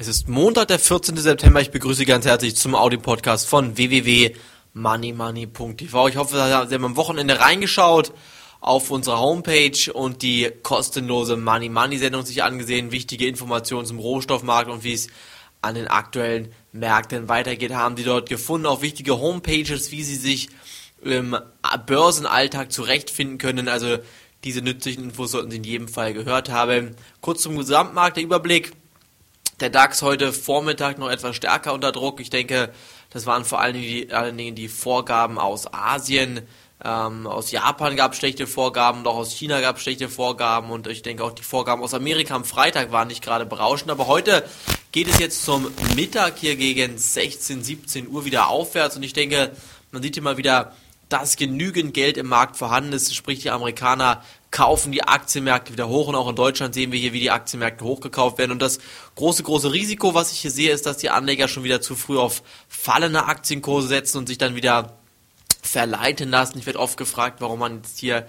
Es ist Montag, der 14. September. Ich begrüße ganz herzlich zum Audio-Podcast von www.moneymoney.tv. Ich hoffe, Sie haben am Wochenende reingeschaut auf unsere Homepage und die kostenlose Money Money Sendung sich angesehen, wichtige Informationen zum Rohstoffmarkt und wie es an den aktuellen Märkten weitergeht, haben die dort gefunden. Auch wichtige Homepages, wie sie sich im Börsenalltag zurechtfinden können. Also diese nützlichen Infos sollten Sie in jedem Fall gehört haben. Kurz zum Gesamtmarkt, der Überblick. Der DAX heute Vormittag noch etwas stärker unter Druck. Ich denke, das waren vor allen Dingen die, allen Dingen die Vorgaben aus Asien. Ähm, aus Japan gab es schlechte Vorgaben, auch aus China gab es schlechte Vorgaben und ich denke auch die Vorgaben aus Amerika am Freitag waren nicht gerade berauschend. Aber heute geht es jetzt zum Mittag hier gegen 16, 17 Uhr wieder aufwärts und ich denke, man sieht hier mal wieder, dass genügend Geld im Markt vorhanden ist. Sprich, die Amerikaner kaufen die Aktienmärkte wieder hoch und auch in Deutschland sehen wir hier, wie die Aktienmärkte hochgekauft werden. Und das große, große Risiko, was ich hier sehe, ist, dass die Anleger schon wieder zu früh auf fallende Aktienkurse setzen und sich dann wieder verleiten lassen. Ich werde oft gefragt, warum man jetzt hier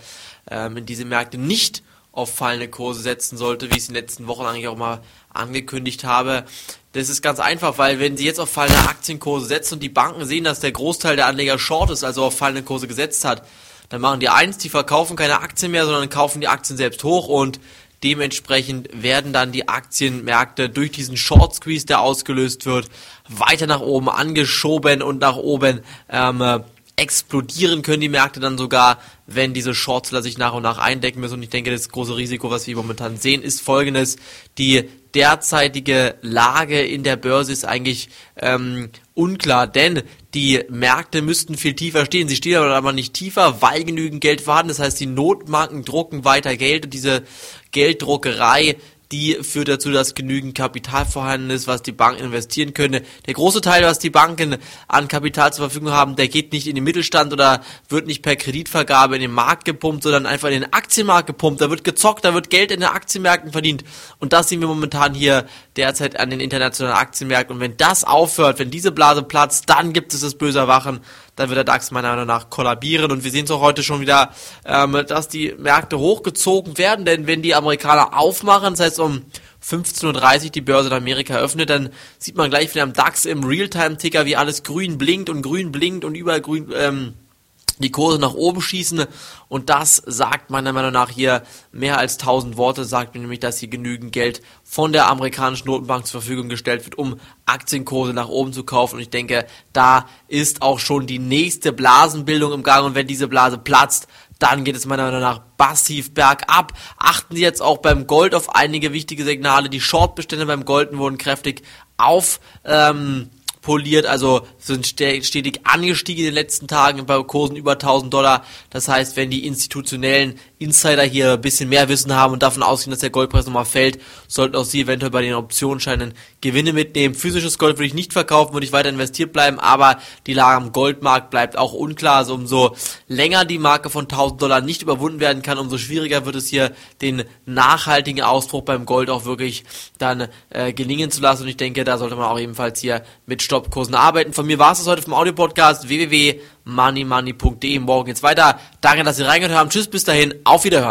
ähm, in diese Märkte nicht auf fallende Kurse setzen sollte, wie ich es in den letzten Wochen eigentlich auch mal angekündigt habe. Das ist ganz einfach, weil wenn sie jetzt auf fallende Aktienkurse setzen und die Banken sehen, dass der Großteil der Anleger short ist, also auf fallende Kurse gesetzt hat, dann machen die eins, die verkaufen keine Aktien mehr, sondern kaufen die Aktien selbst hoch und dementsprechend werden dann die Aktienmärkte durch diesen Short Squeeze, der ausgelöst wird, weiter nach oben angeschoben und nach oben ähm, explodieren können die Märkte dann sogar, wenn diese Shortseller sich nach und nach eindecken müssen. Und ich denke, das große Risiko, was wir momentan sehen, ist folgendes. Die derzeitige Lage in der Börse ist eigentlich ähm, unklar, denn die Märkte müssten viel tiefer stehen. Sie stehen aber nicht tiefer, weil genügend Geld vorhanden. Das heißt, die Notbanken drucken weiter Geld und diese Gelddruckerei die führt dazu, dass genügend Kapital vorhanden ist, was die Banken investieren können. Der große Teil, was die Banken an Kapital zur Verfügung haben, der geht nicht in den Mittelstand oder wird nicht per Kreditvergabe in den Markt gepumpt, sondern einfach in den Aktienmarkt gepumpt. Da wird gezockt, da wird Geld in den Aktienmärkten verdient. Und das sehen wir momentan hier derzeit an den internationalen Aktienmärkten. Und wenn das aufhört, wenn diese Blase platzt, dann gibt es das böse Erwachen dann wird der DAX meiner Meinung nach kollabieren. Und wir sehen es auch heute schon wieder, ähm, dass die Märkte hochgezogen werden, denn wenn die Amerikaner aufmachen, das heißt um 15.30 Uhr die Börse in Amerika öffnet, dann sieht man gleich wieder am DAX im Realtime-Ticker, wie alles grün blinkt und grün blinkt und überall grün, ähm, die Kurse nach oben schießen und das sagt meiner Meinung nach hier mehr als 1000 Worte, sagt mir nämlich, dass hier genügend Geld von der amerikanischen Notenbank zur Verfügung gestellt wird, um Aktienkurse nach oben zu kaufen und ich denke, da ist auch schon die nächste Blasenbildung im Gang und wenn diese Blase platzt, dann geht es meiner Meinung nach massiv bergab. Achten Sie jetzt auch beim Gold auf einige wichtige Signale. Die Shortbestände beim Gold wurden kräftig auf ähm, poliert, also sind stetig angestiegen in den letzten Tagen bei Kursen über 1000 Dollar. Das heißt, wenn die institutionellen Insider hier ein bisschen mehr Wissen haben und davon ausgehen, dass der Goldpreis nochmal fällt, sollten auch sie eventuell bei den Optionsscheinen Gewinne mitnehmen. Physisches Gold würde ich nicht verkaufen, würde ich weiter investiert bleiben, aber die Lage am Goldmarkt bleibt auch unklar. Also umso länger die Marke von 1000 Dollar nicht überwunden werden kann, umso schwieriger wird es hier, den nachhaltigen Ausbruch beim Gold auch wirklich dann äh, gelingen zu lassen. Und ich denke, da sollte man auch ebenfalls hier mit Stoppkursen arbeiten. Von mir war es das heute vom Audio-Podcast www.moneymoney.de. Morgen geht's weiter. Danke, dass Sie reingehört haben. Tschüss, bis dahin. Auf Wiederhören.